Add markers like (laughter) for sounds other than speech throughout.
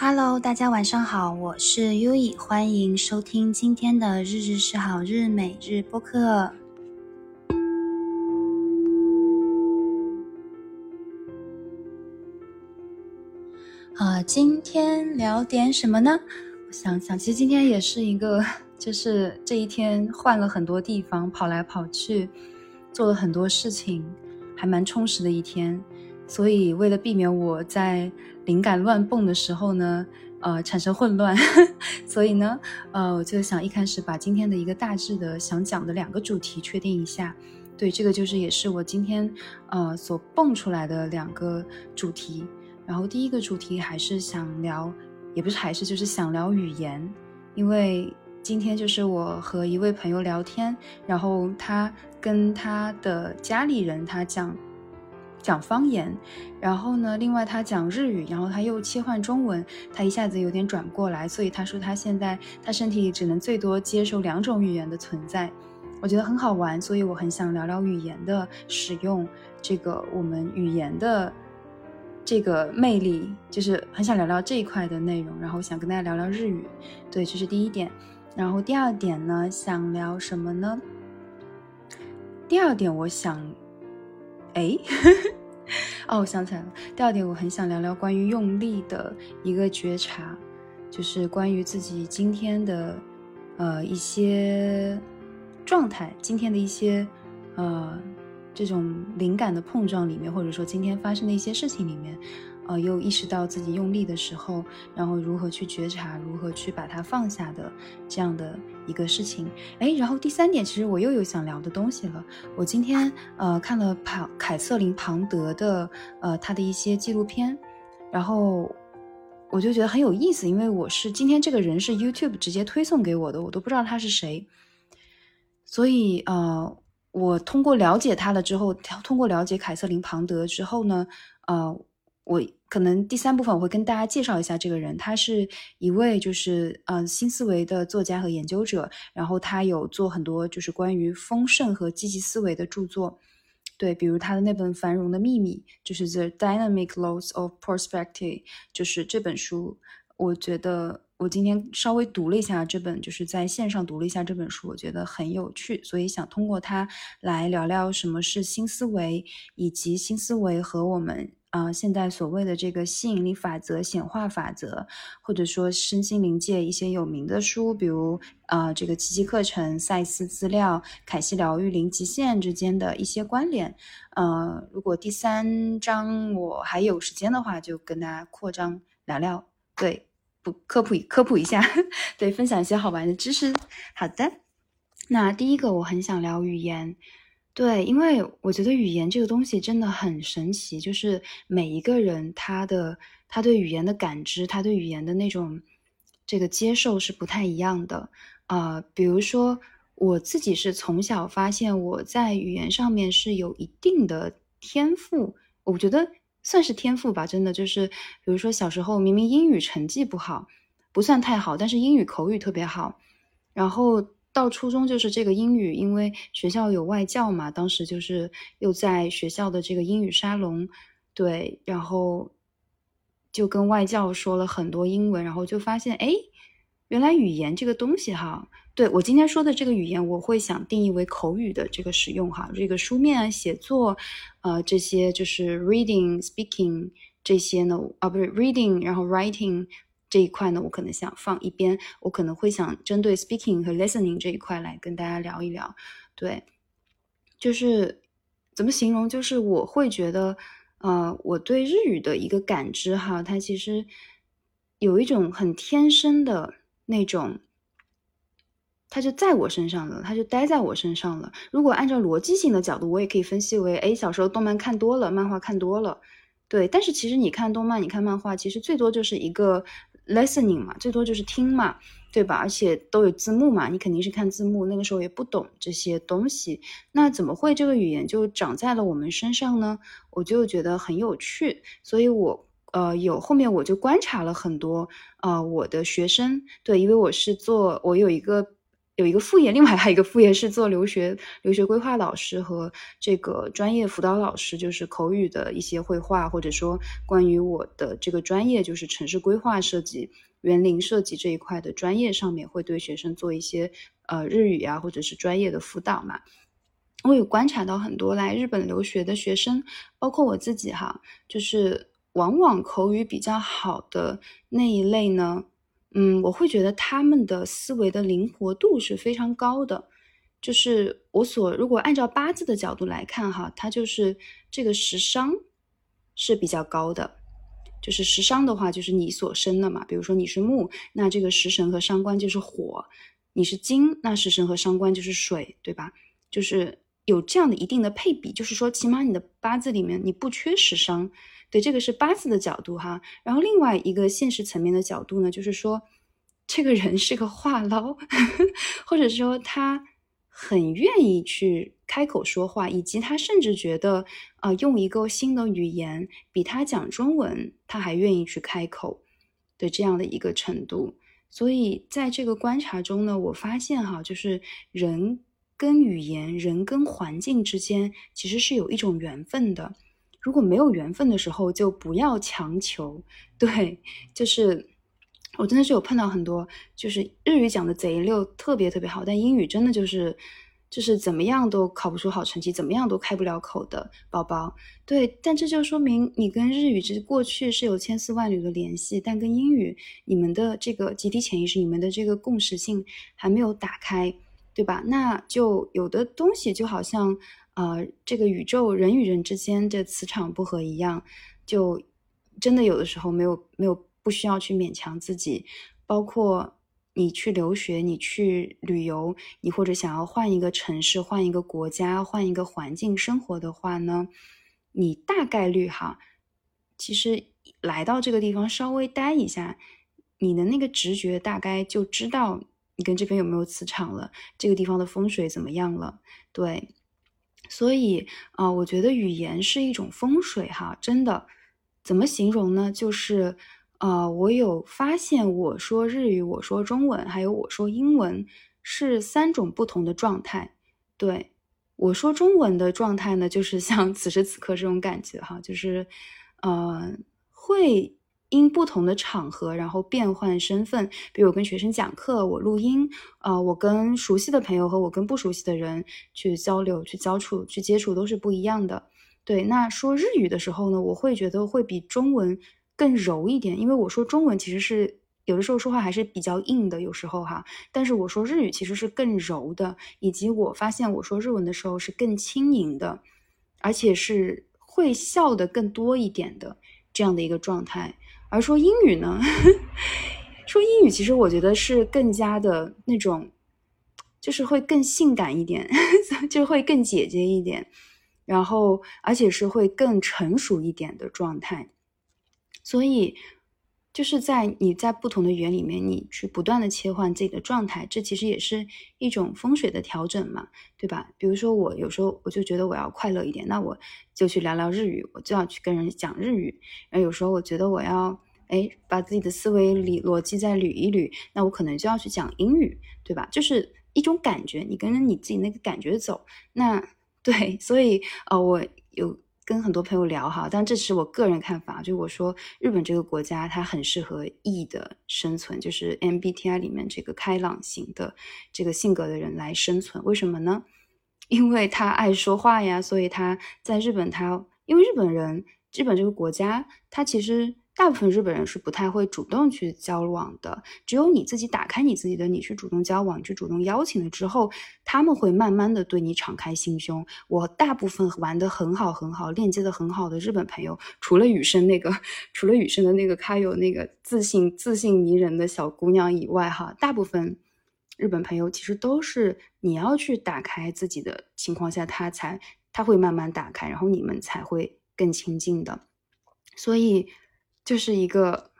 Hello，大家晚上好，我是 U E，欢迎收听今天的日日是好日每日播客。啊，今天聊点什么呢？我想想，其实今天也是一个，(laughs) 就是这一天换了很多地方，跑来跑去，做了很多事情，还蛮充实的一天。所以，为了避免我在灵感乱蹦的时候呢，呃，产生混乱，(laughs) 所以呢，呃，我就想一开始把今天的一个大致的想讲的两个主题确定一下。对，这个就是也是我今天呃所蹦出来的两个主题。然后第一个主题还是想聊，也不是还是就是想聊语言，因为今天就是我和一位朋友聊天，然后他跟他的家里人他讲。讲方言，然后呢，另外他讲日语，然后他又切换中文，他一下子有点转不过来，所以他说他现在他身体里只能最多接受两种语言的存在，我觉得很好玩，所以我很想聊聊语言的使用，这个我们语言的这个魅力，就是很想聊聊这一块的内容，然后想跟大家聊聊日语，对，这是第一点，然后第二点呢，想聊什么呢？第二点，我想。哎，(laughs) 哦，我想起来了。第二点，我很想聊聊关于用力的一个觉察，就是关于自己今天的呃一些状态，今天的一些呃这种灵感的碰撞里面，或者说今天发生的一些事情里面。呃，又意识到自己用力的时候，然后如何去觉察，如何去把它放下的这样的一个事情。哎，然后第三点，其实我又有想聊的东西了。我今天呃看了庞凯瑟琳庞德的呃他的一些纪录片，然后我就觉得很有意思，因为我是今天这个人是 YouTube 直接推送给我的，我都不知道他是谁，所以呃，我通过了解他了之后，通过了解凯瑟琳庞德之后呢，呃，我。可能第三部分我会跟大家介绍一下这个人，他是一位就是嗯新思维的作家和研究者，然后他有做很多就是关于丰盛和积极思维的著作，对，比如他的那本《繁荣的秘密》，就是 The Dynamic Laws of Perspective，就是这本书，我觉得我今天稍微读了一下这本，就是在线上读了一下这本书，我觉得很有趣，所以想通过它来聊聊什么是新思维，以及新思维和我们。啊，现在所谓的这个吸引力法则、显化法则，或者说身心灵界一些有名的书，比如啊，这个奇迹课程、赛斯资料、凯西疗愈、零极限之间的一些关联。呃，如果第三章我还有时间的话，就跟大家扩张聊聊，对，不科普科普一下，(laughs) 对，分享一些好玩的知识。好的，那第一个我很想聊语言。对，因为我觉得语言这个东西真的很神奇，就是每一个人他的他对语言的感知，他对语言的那种这个接受是不太一样的啊。比如说我自己是从小发现我在语言上面是有一定的天赋，我觉得算是天赋吧，真的就是，比如说小时候明明英语成绩不好，不算太好，但是英语口语特别好，然后。到初中就是这个英语，因为学校有外教嘛，当时就是又在学校的这个英语沙龙，对，然后就跟外教说了很多英文，然后就发现，哎，原来语言这个东西哈，对我今天说的这个语言，我会想定义为口语的这个使用哈，这个书面写作，呃，这些就是 reading、speaking 这些呢，啊，不是 reading，然后 writing。这一块呢，我可能想放一边，我可能会想针对 speaking 和 listening 这一块来跟大家聊一聊。对，就是怎么形容？就是我会觉得，呃，我对日语的一个感知哈，它其实有一种很天生的那种，它就在我身上了，它就待在我身上了。如果按照逻辑性的角度，我也可以分析为，哎，小时候动漫看多了，漫画看多了，对。但是其实你看动漫，你看漫画，其实最多就是一个。Listening 嘛，最多就是听嘛，对吧？而且都有字幕嘛，你肯定是看字幕。那个时候也不懂这些东西，那怎么会这个语言就长在了我们身上呢？我就觉得很有趣，所以我呃有后面我就观察了很多呃我的学生，对，因为我是做我有一个有一个副业，另外还有一个副业是做留学留学规划老师和这个专业辅导老师，就是口语的一些绘画，或者说关于我的这个专业，就是城市规划设计、园林设计这一块的专业上面，会对学生做一些呃日语啊，或者是专业的辅导嘛。我有观察到很多来日本留学的学生，包括我自己哈，就是往往口语比较好的那一类呢。嗯，我会觉得他们的思维的灵活度是非常高的。就是我所如果按照八字的角度来看哈，它就是这个食伤是比较高的。就是食伤的话，就是你所生的嘛。比如说你是木，那这个食神和伤官就是火；你是金，那食神和伤官就是水，对吧？就是有这样的一定的配比，就是说起码你的八字里面你不缺食伤。对，这个是八字的角度哈，然后另外一个现实层面的角度呢，就是说，这个人是个话唠，(laughs) 或者说他很愿意去开口说话，以及他甚至觉得，呃，用一个新的语言比他讲中文他还愿意去开口的这样的一个程度。所以在这个观察中呢，我发现哈，就是人跟语言、人跟环境之间其实是有一种缘分的。如果没有缘分的时候，就不要强求。对，就是我真的是有碰到很多，就是日语讲的贼溜，特别特别好，但英语真的就是就是怎么样都考不出好成绩，怎么样都开不了口的宝宝。对，但这就说明你跟日语之过去是有千丝万缕的联系，但跟英语，你们的这个集体潜意识，你们的这个共识性还没有打开，对吧？那就有的东西就好像。呃，这个宇宙人与人之间的磁场不合一样，就真的有的时候没有没有不需要去勉强自己。包括你去留学，你去旅游，你或者想要换一个城市、换一个国家、换一个环境生活的话呢，你大概率哈，其实来到这个地方稍微待一下，你的那个直觉大概就知道你跟这边有没有磁场了，这个地方的风水怎么样了，对。所以啊，我觉得语言是一种风水哈，真的，怎么形容呢？就是，呃，我有发现，我说日语，我说中文，还有我说英文，是三种不同的状态。对我说中文的状态呢，就是像此时此刻这种感觉哈，就是，呃，会。因不同的场合，然后变换身份。比如我跟学生讲课，我录音，呃，我跟熟悉的朋友和我跟不熟悉的人去交流、去交触、去接触都是不一样的。对，那说日语的时候呢，我会觉得会比中文更柔一点，因为我说中文其实是有的时候说话还是比较硬的，有时候哈。但是我说日语其实是更柔的，以及我发现我说日文的时候是更轻盈的，而且是会笑的更多一点的这样的一个状态。而说英语呢？(laughs) 说英语其实我觉得是更加的那种，就是会更性感一点，(laughs) 就会更姐姐一点，然后而且是会更成熟一点的状态。所以就是在你在不同的语言里面，你去不断的切换自己的状态，这其实也是一种风水的调整嘛，对吧？比如说我有时候我就觉得我要快乐一点，那我就去聊聊日语，我就要去跟人讲日语。然后有时候我觉得我要。哎，把自己的思维理逻辑再捋一捋，那我可能就要去讲英语，对吧？就是一种感觉，你跟着你自己那个感觉走。那对，所以呃，我有跟很多朋友聊哈，但这是我个人看法，就我说日本这个国家它很适合 E 的生存，就是 MBTI 里面这个开朗型的这个性格的人来生存。为什么呢？(laughs) 因为他爱说话呀，所以他在日本，他因为日本人，日本这个国家，他其实。大部分日本人是不太会主动去交往的，只有你自己打开你自己的，你去主动交往，去主动邀请了之后，他们会慢慢的对你敞开心胸。我大部分玩的很好很好，链接的很好的日本朋友，除了雨生那个，除了雨生的那个开有那个自信自信迷人的小姑娘以外，哈，大部分日本朋友其实都是你要去打开自己的情况下，他才他会慢慢打开，然后你们才会更亲近的，所以。就是一个，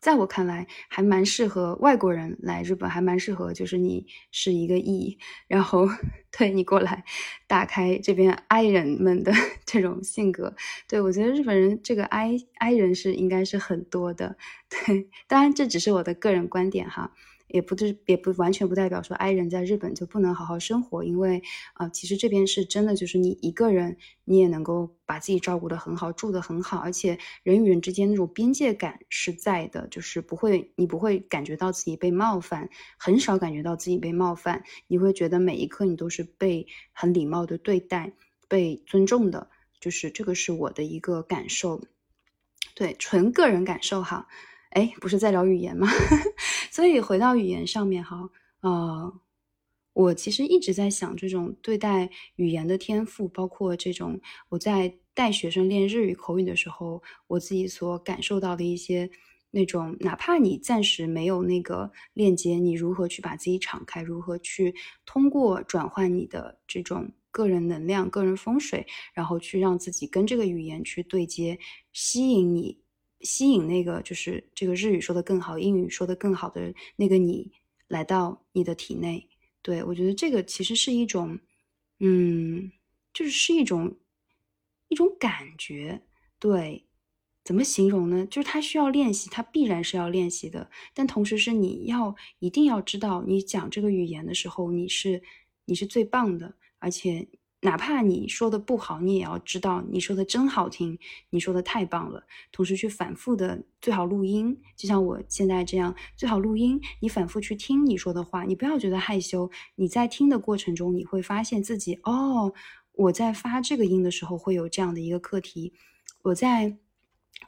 在我看来还蛮适合外国人来日本，还蛮适合，就是你是一个 E，然后对你过来打开这边 I 人们的 (laughs) 这种性格。对我觉得日本人这个 I I 人是应该是很多的。对，当然这只是我的个人观点哈。也不是也不完全不代表说 I 人在日本就不能好好生活，因为啊，其实这边是真的，就是你一个人你也能够把自己照顾得很好，住得很好，而且人与人之间那种边界感是在的，就是不会你不会感觉到自己被冒犯，很少感觉到自己被冒犯，你会觉得每一刻你都是被很礼貌的对待，被尊重的，就是这个是我的一个感受。对，纯个人感受哈，哎，不是在聊语言吗？(laughs) 所以回到语言上面哈，呃，我其实一直在想，这种对待语言的天赋，包括这种我在带学生练日语口语的时候，我自己所感受到的一些那种，哪怕你暂时没有那个链接，你如何去把自己敞开，如何去通过转换你的这种。个人能量、个人风水，然后去让自己跟这个语言去对接，吸引你，吸引那个就是这个日语说的更好、英语说的更好的那个你来到你的体内。对我觉得这个其实是一种，嗯，就是是一种一种感觉。对，怎么形容呢？就是它需要练习，它必然是要练习的。但同时是你要一定要知道，你讲这个语言的时候，你是你是最棒的。而且，哪怕你说的不好，你也要知道你说的真好听，你说的太棒了。同时去反复的，最好录音，就像我现在这样，最好录音。你反复去听你说的话，你不要觉得害羞。你在听的过程中，你会发现自己哦，我在发这个音的时候会有这样的一个课题，我在。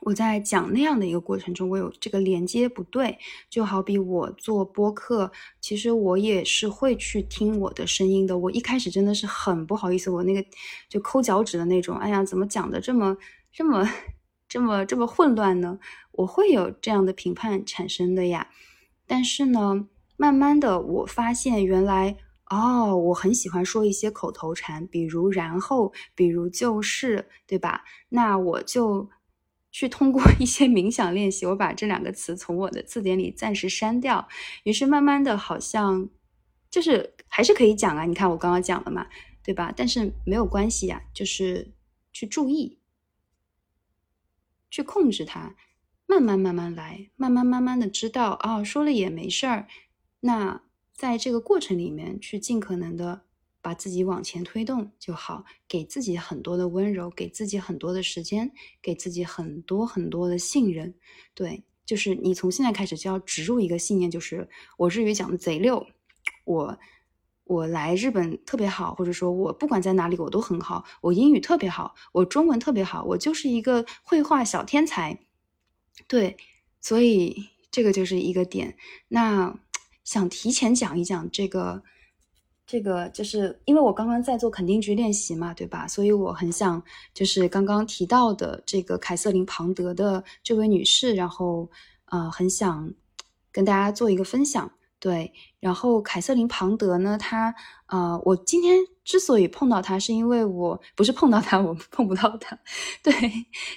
我在讲那样的一个过程中，我有这个连接不对，就好比我做播客，其实我也是会去听我的声音的。我一开始真的是很不好意思，我那个就抠脚趾的那种，哎呀，怎么讲的这么这么这么这么混乱呢？我会有这样的评判产生的呀。但是呢，慢慢的我发现，原来哦，我很喜欢说一些口头禅，比如然后，比如就是，对吧？那我就。去通过一些冥想练习，我把这两个词从我的字典里暂时删掉。于是慢慢的，好像就是还是可以讲啊。你看我刚刚讲了嘛，对吧？但是没有关系呀，就是去注意，去控制它，慢慢慢慢来，慢慢慢慢的知道啊，说了也没事儿。那在这个过程里面，去尽可能的。把自己往前推动就好，给自己很多的温柔，给自己很多的时间，给自己很多很多的信任。对，就是你从现在开始就要植入一个信念，就是我日语讲的贼溜，我我来日本特别好，或者说我不管在哪里我都很好，我英语特别好，我中文特别好，我就是一个绘画小天才。对，所以这个就是一个点。那想提前讲一讲这个。这个就是因为我刚刚在做肯定句练习嘛，对吧？所以我很想就是刚刚提到的这个凯瑟琳庞德的这位女士，然后呃很想跟大家做一个分享。对，然后凯瑟琳庞德呢，她呃我今天之所以碰到她，是因为我不是碰到她，我碰不到她，对，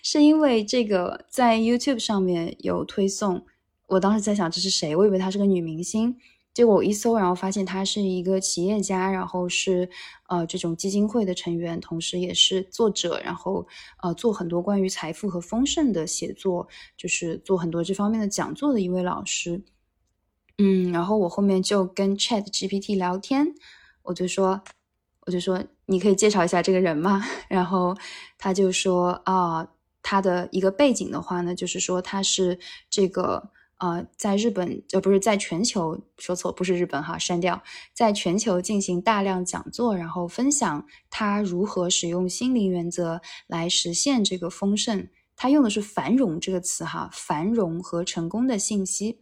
是因为这个在 YouTube 上面有推送，我当时在想这是谁，我以为她是个女明星。结果我一搜，然后发现他是一个企业家，然后是呃这种基金会的成员，同时也是作者，然后呃做很多关于财富和丰盛的写作，就是做很多这方面的讲座的一位老师。嗯，然后我后面就跟 Chat GPT 聊天，我就说，我就说你可以介绍一下这个人吗？(laughs) 然后他就说啊，他的一个背景的话呢，就是说他是这个。呃，在日本呃不是在全球说错，不是日本哈，删掉，在全球进行大量讲座，然后分享他如何使用心灵原则来实现这个丰盛。他用的是繁荣这个词哈，繁荣和成功的信息。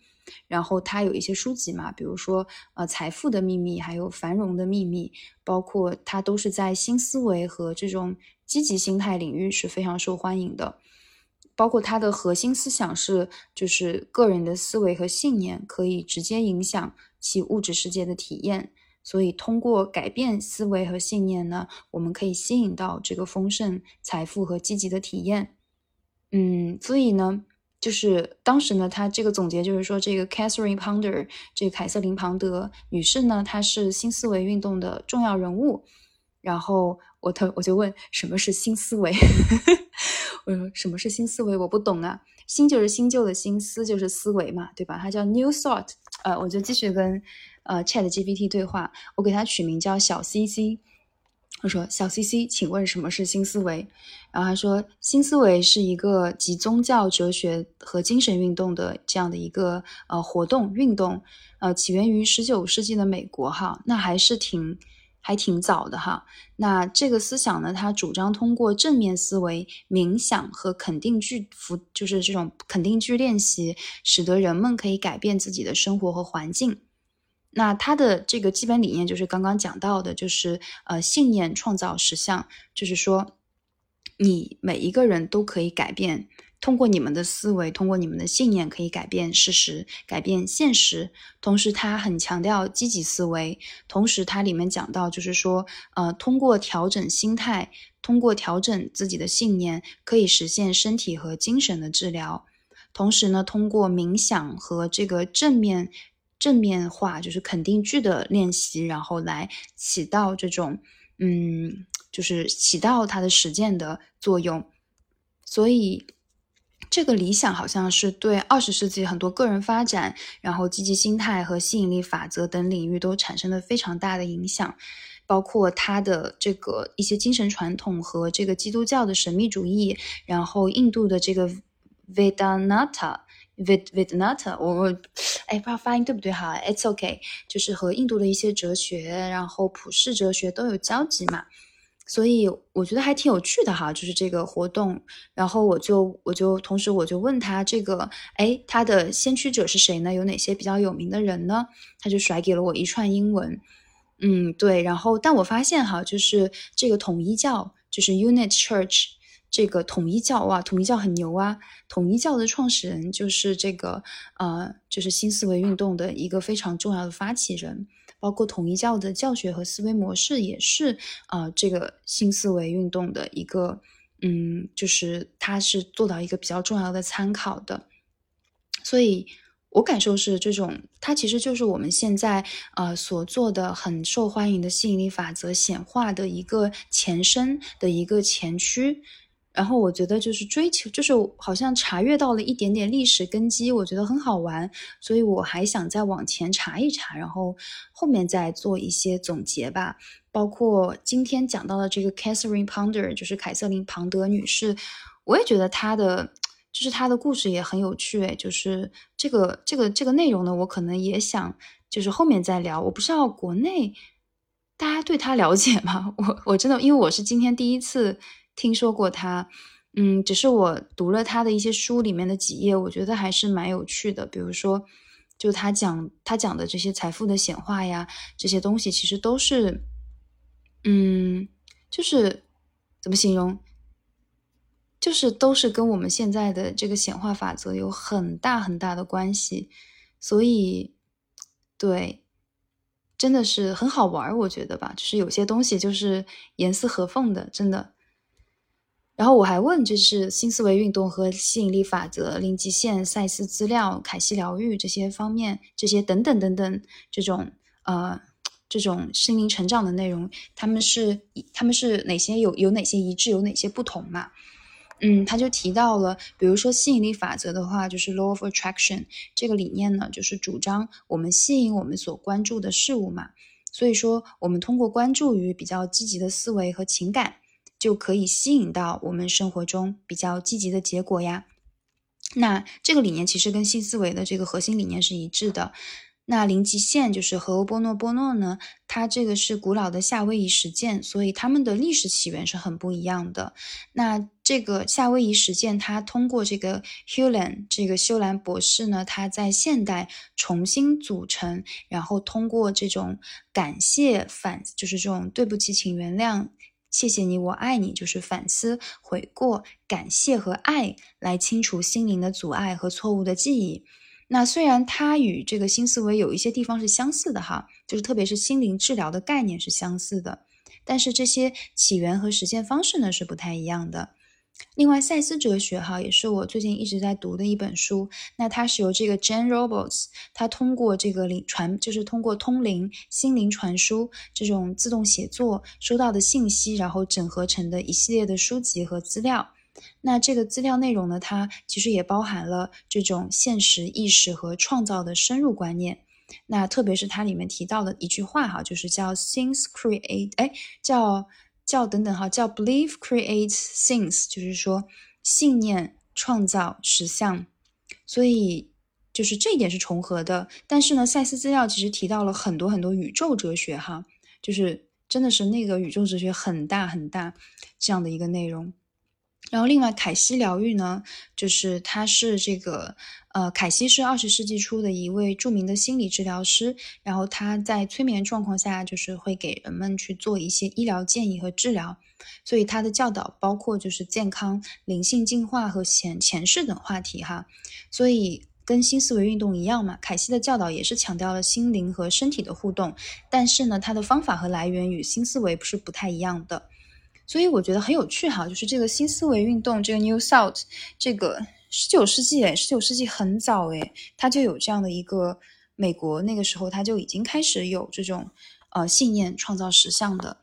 然后他有一些书籍嘛，比如说呃财富的秘密，还有繁荣的秘密，包括他都是在新思维和这种积极心态领域是非常受欢迎的。包括他的核心思想是，就是个人的思维和信念可以直接影响其物质世界的体验，所以通过改变思维和信念呢，我们可以吸引到这个丰盛、财富和积极的体验。嗯，所以呢，就是当时呢，他这个总结就是说，这个 Catherine Ponder，这个凯瑟琳庞德女士呢，她是新思维运动的重要人物。然后我特我就问什么是新思维，我说什么是新思维？我不懂啊。新就是新旧的新，思就是思维嘛，对吧？它叫 New Thought。呃，我就继续跟呃 Chat GPT 对话，我给它取名叫小 CC。我说小 CC，请问什么是新思维？然后他说新思维是一个集宗教、哲学和精神运动的这样的一个呃活动运动，呃，起源于十九世纪的美国哈，那还是挺。还挺早的哈，那这个思想呢，它主张通过正面思维、冥想和肯定句服，就是这种肯定句练习，使得人们可以改变自己的生活和环境。那它的这个基本理念就是刚刚讲到的，就是呃，信念创造实相，就是说，你每一个人都可以改变。通过你们的思维，通过你们的信念，可以改变事实，改变现实。同时，他很强调积极思维。同时，它里面讲到，就是说，呃，通过调整心态，通过调整自己的信念，可以实现身体和精神的治疗。同时呢，通过冥想和这个正面正面化，就是肯定句的练习，然后来起到这种，嗯，就是起到它的实践的作用。所以。这个理想好像是对二十世纪很多个人发展，然后积极心态和吸引力法则等领域都产生了非常大的影响，包括他的这个一些精神传统和这个基督教的神秘主义，然后印度的这个 Vedanta，Ved Vedanta，我哎不知道发音对不对哈，It's OK，就是和印度的一些哲学，然后普世哲学都有交集嘛。所以我觉得还挺有趣的哈，就是这个活动。然后我就我就同时我就问他这个，哎，他的先驱者是谁呢？有哪些比较有名的人呢？他就甩给了我一串英文。嗯，对。然后但我发现哈，就是这个统一教，就是 Unit Church 这个统一教哇，统一教很牛啊。统一教的创始人就是这个呃，就是新思维运动的一个非常重要的发起人。包括统一教的教学和思维模式也是啊，这个新思维运动的一个，嗯，就是它是做到一个比较重要的参考的。所以我感受是，这种它其实就是我们现在呃所做的很受欢迎的吸引力法则显化的一个前身的一个前驱。然后我觉得就是追求，就是好像查阅到了一点点历史根基，我觉得很好玩，所以我还想再往前查一查，然后后面再做一些总结吧。包括今天讲到的这个 Catherine Ponder，就是凯瑟琳·庞德女士，我也觉得她的就是她的故事也很有趣。诶，就是这个这个这个内容呢，我可能也想就是后面再聊。我不知道国内大家对她了解吗？(laughs) 我我真的因为我是今天第一次。听说过他，嗯，只是我读了他的一些书里面的几页，我觉得还是蛮有趣的。比如说，就他讲他讲的这些财富的显化呀，这些东西其实都是，嗯，就是怎么形容，就是都是跟我们现在的这个显化法则有很大很大的关系。所以，对，真的是很好玩，我觉得吧，就是有些东西就是严丝合缝的，真的。然后我还问，就是新思维运动和吸引力法则、零极限、赛斯资料、凯西疗愈这些方面，这些等等等等这种呃这种心灵成长的内容，他们是他们是哪些有有哪些一致，有哪些不同嘛？嗯，他就提到了，比如说吸引力法则的话，就是 law of attraction 这个理念呢，就是主张我们吸引我们所关注的事物嘛。所以说，我们通过关注于比较积极的思维和情感。就可以吸引到我们生活中比较积极的结果呀。那这个理念其实跟新思维的这个核心理念是一致的。那零极限就是和欧波诺波诺呢，它这个是古老的夏威夷实践，所以他们的历史起源是很不一样的。那这个夏威夷实践，它通过这个 Hulan 这个修兰博士呢，他在现代重新组成，然后通过这种感谢反，就是这种对不起，请原谅。谢谢你，我爱你，就是反思、悔过、感谢和爱来清除心灵的阻碍和错误的记忆。那虽然它与这个新思维有一些地方是相似的哈，就是特别是心灵治疗的概念是相似的，但是这些起源和实现方式呢是不太一样的。另外，赛斯哲学哈也是我最近一直在读的一本书。那它是由这个 Jane Roberts，他通过这个灵传，就是通过通灵、心灵传输这种自动写作收到的信息，然后整合成的一系列的书籍和资料。那这个资料内容呢，它其实也包含了这种现实意识和创造的深入观念。那特别是它里面提到的一句话哈，就是叫 “things create”，哎，叫叫等等哈，叫 “believe creates things”，就是说信念创造实相。所以就是这一点是重合的。但是呢，赛斯资料其实提到了很多很多宇宙哲学哈，就是真的是那个宇宙哲学很大很大这样的一个内容。然后，另外，凯西疗愈呢，就是它是这个，呃，凯西是二十世纪初的一位著名的心理治疗师。然后他在催眠状况下，就是会给人们去做一些医疗建议和治疗。所以他的教导包括就是健康、灵性进化和前前世等话题哈。所以跟新思维运动一样嘛，凯西的教导也是强调了心灵和身体的互动。但是呢，他的方法和来源与新思维不是不太一样的。所以我觉得很有趣哈，就是这个新思维运动，这个 New Thought，这个十九世纪哎，十九世纪很早哎，他就有这样的一个美国那个时候，他就已经开始有这种呃信念创造实像的。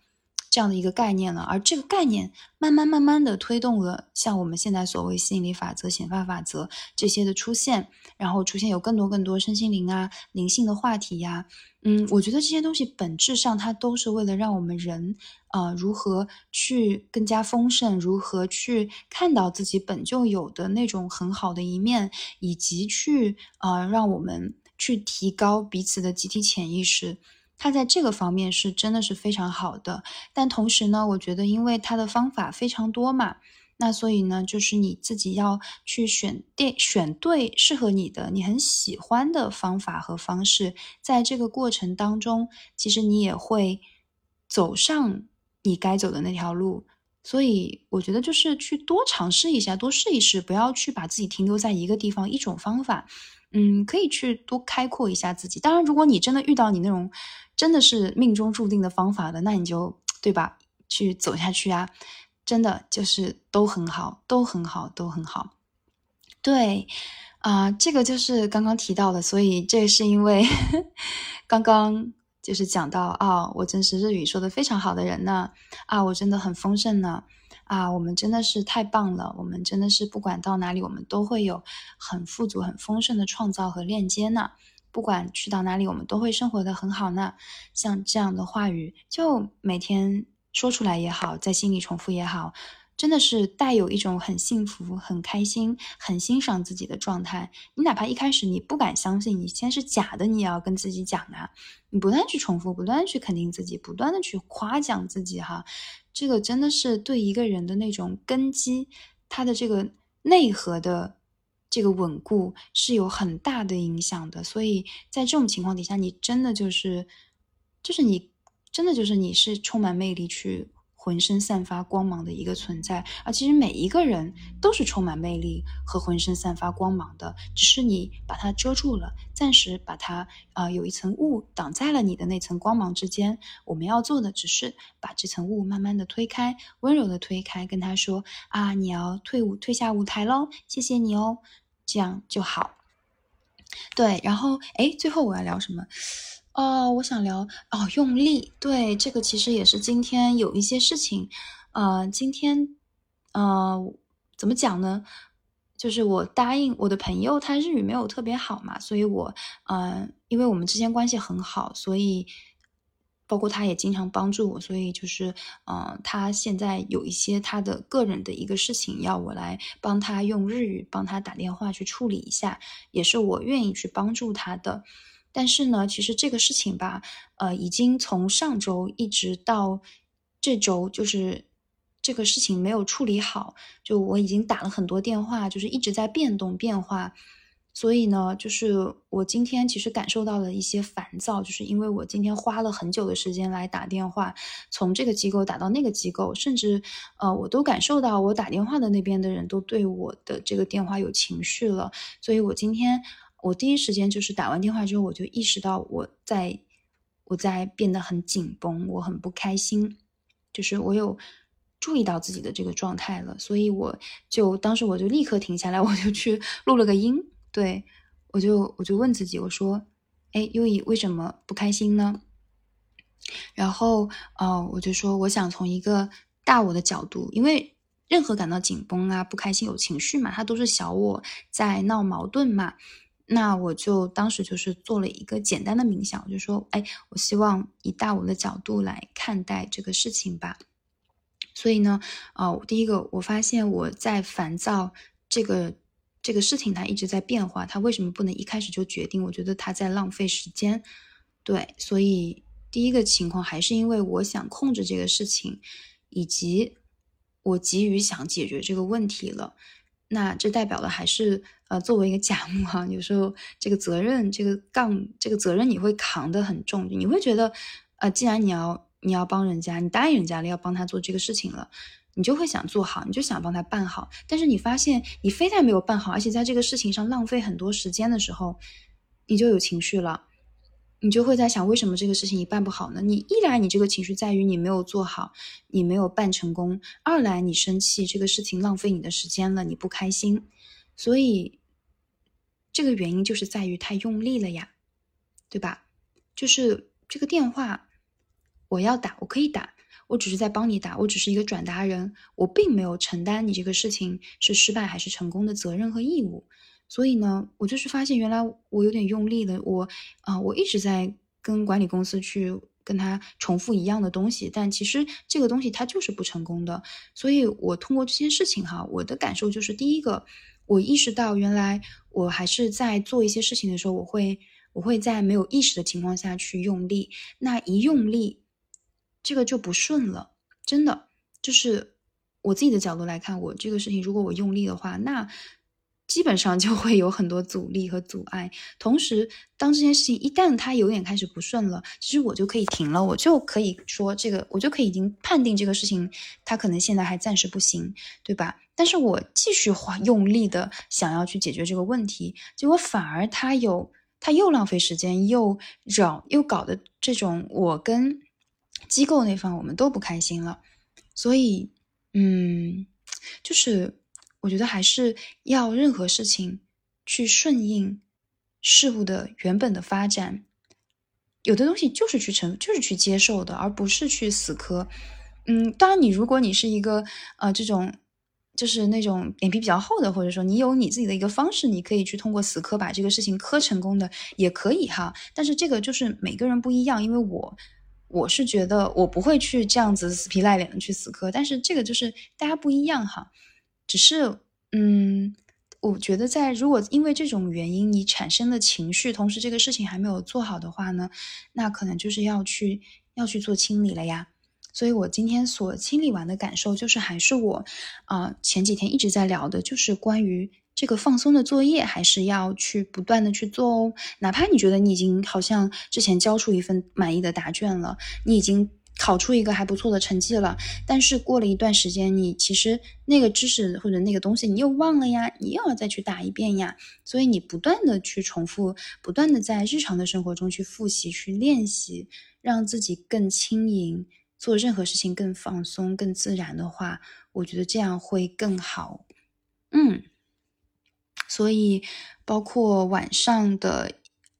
这样的一个概念了，而这个概念慢慢慢慢的推动了像我们现在所谓吸引力法则、显化法则这些的出现，然后出现有更多更多身心灵啊、灵性的话题呀。嗯，我觉得这些东西本质上它都是为了让我们人啊如何去更加丰盛，如何去看到自己本就有的那种很好的一面，以及去啊让我们去提高彼此的集体潜意识。它在这个方面是真的是非常好的，但同时呢，我觉得因为它的方法非常多嘛，那所以呢，就是你自己要去选对选对适合你的、你很喜欢的方法和方式，在这个过程当中，其实你也会走上你该走的那条路。所以我觉得就是去多尝试一下，多试一试，不要去把自己停留在一个地方一种方法。嗯，可以去多开阔一下自己。当然，如果你真的遇到你那种真的是命中注定的方法的，那你就对吧，去走下去啊！真的就是都很好，都很好，都很好。对啊，这个就是刚刚提到的，所以这是因为 (laughs) 刚刚就是讲到啊，我真是日语说的非常好的人呢啊，我真的很丰盛呢。啊我们真的是太棒了！我们真的是不管到哪里，我们都会有很富足、很丰盛的创造和链接呢。不管去到哪里，我们都会生活的很好呢。像这样的话语，就每天说出来也好，在心里重复也好。真的是带有一种很幸福、很开心、很欣赏自己的状态。你哪怕一开始你不敢相信，你先是假的，你也要跟自己讲啊！你不断去重复，不断去肯定自己，不断的去夸奖自己，哈，这个真的是对一个人的那种根基，他的这个内核的这个稳固是有很大的影响的。所以在这种情况底下，你真的就是，就是你真的就是你是充满魅力去。浑身散发光芒的一个存在，而其实每一个人都是充满魅力和浑身散发光芒的，只是你把它遮住了，暂时把它啊有一层雾挡在了你的那层光芒之间。我们要做的只是把这层雾慢慢的推开，温柔的推开，跟他说啊，你要退舞退下舞台喽，谢谢你哦，这样就好。对，然后哎，最后我要聊什么？哦，我想聊哦，用力。对，这个其实也是今天有一些事情，呃，今天，呃，怎么讲呢？就是我答应我的朋友，他日语没有特别好嘛，所以我，嗯，因为我们之间关系很好，所以包括他也经常帮助我，所以就是，嗯，他现在有一些他的个人的一个事情要我来帮他用日语帮他打电话去处理一下，也是我愿意去帮助他的。但是呢，其实这个事情吧，呃，已经从上周一直到这周，就是这个事情没有处理好。就我已经打了很多电话，就是一直在变动变化。所以呢，就是我今天其实感受到了一些烦躁，就是因为我今天花了很久的时间来打电话，从这个机构打到那个机构，甚至呃，我都感受到我打电话的那边的人都对我的这个电话有情绪了。所以我今天。我第一时间就是打完电话之后，我就意识到我在我在变得很紧绷，我很不开心，就是我有注意到自己的这个状态了，所以我就当时我就立刻停下来，我就去录了个音，对我就我就问自己，我说，哎，优以为什么不开心呢？然后，哦，我就说我想从一个大我的角度，因为任何感到紧绷啊、不开心、有情绪嘛，它都是小我在闹矛盾嘛。那我就当时就是做了一个简单的冥想，我就说，哎，我希望以大我的角度来看待这个事情吧。所以呢，呃，第一个我发现我在烦躁这个这个事情，它一直在变化，它为什么不能一开始就决定？我觉得它在浪费时间。对，所以第一个情况还是因为我想控制这个事情，以及我急于想解决这个问题了。那这代表的还是，呃，作为一个甲木哈，有时候这个责任，这个杠，这个责任你会扛得很重，你会觉得，呃，既然你要你要帮人家，你答应人家了要帮他做这个事情了，你就会想做好，你就想帮他办好。但是你发现你非但没有办好，而且在这个事情上浪费很多时间的时候，你就有情绪了。你就会在想，为什么这个事情你办不好呢？你一来你这个情绪在于你没有做好，你没有办成功；二来你生气，这个事情浪费你的时间了，你不开心。所以这个原因就是在于太用力了呀，对吧？就是这个电话我要打，我可以打，我只是在帮你打，我只是一个转达人，我并没有承担你这个事情是失败还是成功的责任和义务。所以呢，我就是发现原来我有点用力了，我啊，我一直在跟管理公司去跟他重复一样的东西，但其实这个东西它就是不成功的。所以我通过这件事情哈，我的感受就是，第一个，我意识到原来我还是在做一些事情的时候，我会我会在没有意识的情况下去用力，那一用力，这个就不顺了。真的，就是我自己的角度来看，我这个事情如果我用力的话，那。基本上就会有很多阻力和阻碍。同时，当这件事情一旦它有点开始不顺了，其实我就可以停了，我就可以说这个，我就可以已经判定这个事情它可能现在还暂时不行，对吧？但是我继续花用力的想要去解决这个问题，结果反而它有，它又浪费时间，又扰，又搞的这种我跟机构那方我们都不开心了。所以，嗯，就是。我觉得还是要任何事情去顺应事物的原本的发展，有的东西就是去承，就是去接受的，而不是去死磕。嗯，当然，你如果你是一个呃这种就是那种脸皮比较厚的，或者说你有你自己的一个方式，你可以去通过死磕把这个事情磕成功的，也可以哈。但是这个就是每个人不一样，因为我我是觉得我不会去这样子死皮赖脸的去死磕，但是这个就是大家不一样哈。只是，嗯，我觉得在如果因为这种原因你产生的情绪，同时这个事情还没有做好的话呢，那可能就是要去要去做清理了呀。所以我今天所清理完的感受，就是还是我啊前几天一直在聊的，就是关于这个放松的作业，还是要去不断的去做哦。哪怕你觉得你已经好像之前交出一份满意的答卷了，你已经。考出一个还不错的成绩了，但是过了一段时间，你其实那个知识或者那个东西你又忘了呀，你又要再去打一遍呀，所以你不断的去重复，不断的在日常的生活中去复习、去练习，让自己更轻盈，做任何事情更放松、更自然的话，我觉得这样会更好。嗯，所以包括晚上的。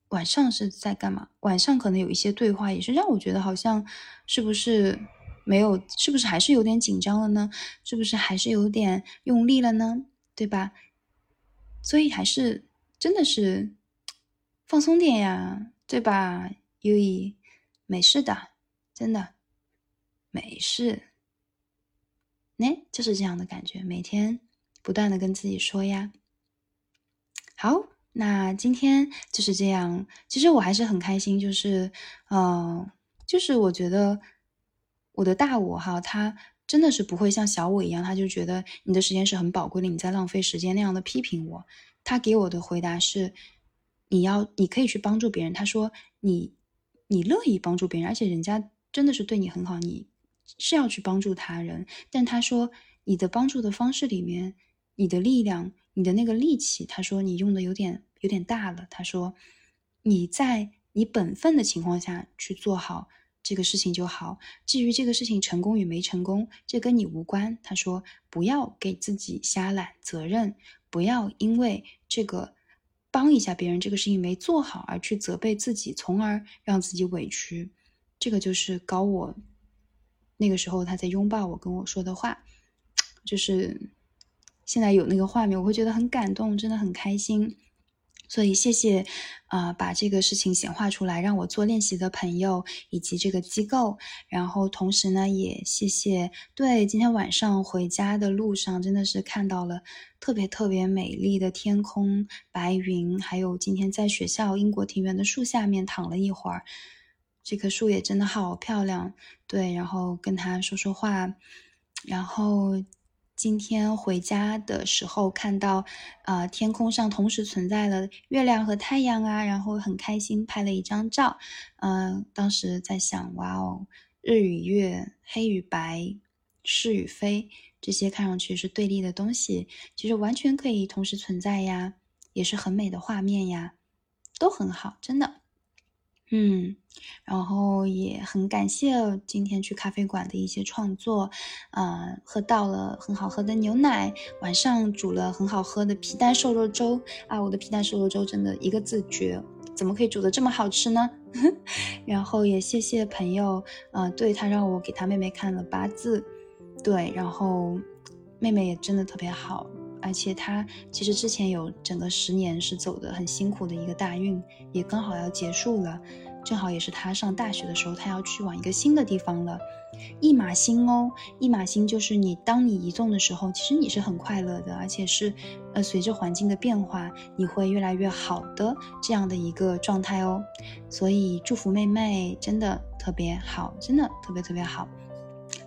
晚上是在干嘛？晚上可能有一些对话，也是让我觉得好像是不是没有，是不是还是有点紧张了呢？是不是还是有点用力了呢？对吧？所以还是真的是放松点呀，对吧？优以没事的，真的没事。呢，就是这样的感觉，每天不断的跟自己说呀，好。那今天就是这样，其实我还是很开心，就是，嗯，就是我觉得我的大我哈，他真的是不会像小我一样，他就觉得你的时间是很宝贵的，你在浪费时间那样的批评我。他给我的回答是，你要你可以去帮助别人。他说你你乐意帮助别人，而且人家真的是对你很好，你是要去帮助他人。但他说你的帮助的方式里面，你的力量，你的那个力气，他说你用的有点。有点大了，他说：“你在你本分的情况下去做好这个事情就好。至于这个事情成功与没成功，这跟你无关。”他说：“不要给自己瞎揽责任，不要因为这个帮一下别人这个事情没做好而去责备自己，从而让自己委屈。”这个就是高我那个时候他在拥抱我跟我说的话。就是现在有那个画面，我会觉得很感动，真的很开心。所以谢谢，啊，把这个事情显化出来让我做练习的朋友以及这个机构。然后同时呢，也谢谢。对，今天晚上回家的路上，真的是看到了特别特别美丽的天空、白云，还有今天在学校英国庭园的树下面躺了一会儿，这棵树也真的好漂亮。对，然后跟他说说话，然后。今天回家的时候看到，呃，天空上同时存在了月亮和太阳啊，然后很开心拍了一张照。嗯，当时在想，哇哦，日与月，黑与白，是与非，这些看上去是对立的东西，其实完全可以同时存在呀，也是很美的画面呀，都很好，真的。嗯，然后也很感谢今天去咖啡馆的一些创作，呃，喝到了很好喝的牛奶，晚上煮了很好喝的皮蛋瘦肉粥啊，我的皮蛋瘦肉粥真的一个字绝，怎么可以煮的这么好吃呢？(laughs) 然后也谢谢朋友，呃，对他让我给他妹妹看了八字，对，然后妹妹也真的特别好。而且他其实之前有整个十年是走的很辛苦的一个大运，也刚好要结束了，正好也是他上大学的时候，他要去往一个新的地方了。一马星哦，一马星就是你当你移动的时候，其实你是很快乐的，而且是呃随着环境的变化，你会越来越好的这样的一个状态哦。所以祝福妹妹，真的特别好，真的特别特别好。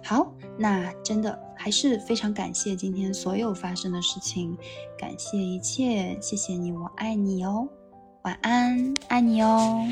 好，那真的还是非常感谢今天所有发生的事情，感谢一切，谢谢你，我爱你哦，晚安，爱你哦。